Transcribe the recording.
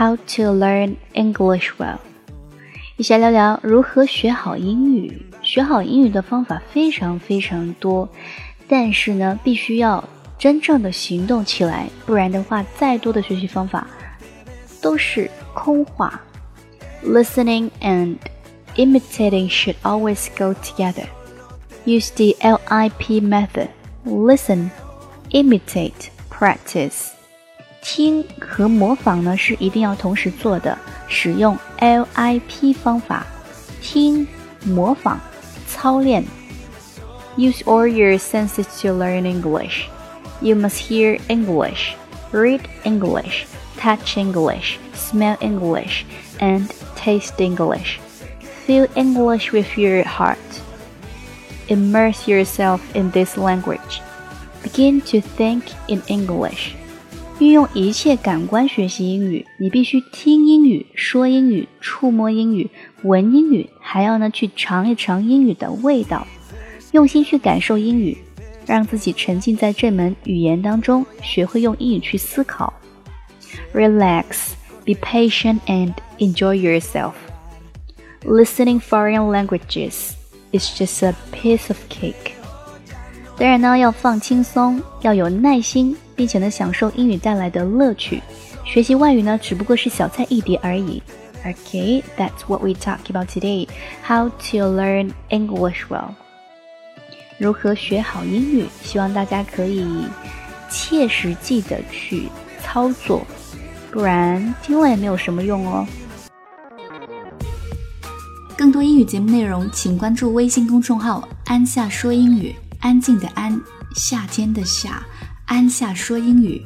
How to learn English well。一起来聊聊如何学好英语。学好英语的方法非常非常多，但是呢，必须要真正的行动起来，不然的话，再多的学习方法都是空话。Listening and imitating should always go together. Use the LIP method. Listen, imitate, practice. 听和模仿呢是一定要同时做的，使用 LIP 方法，听、模仿、操练。Use all your senses to learn English. You must hear English, read English, touch English, smell English, and taste English. Feel English with your heart. Immerse yourself in this language. Begin to think in English. 运用一切感官学习英语，你必须听英语、说英语、触摸英语、闻英语，还要呢去尝一尝英语的味道，用心去感受英语，让自己沉浸在这门语言当中，学会用英语去思考。Relax, be patient, and enjoy yourself. Listening foreign languages is just a piece of cake. 当然呢，要放轻松，要有耐心。并且呢，享受英语带来的乐趣。学习外语呢，只不过是小菜一碟而已。Okay, that's what we talk about today. How to learn English well. 如何学好英语？希望大家可以切实际的去操作，不然听了也没有什么用哦。更多英语节目内容，请关注微信公众号“安夏说英语”。安静的安，夏天的夏。安夏说英语。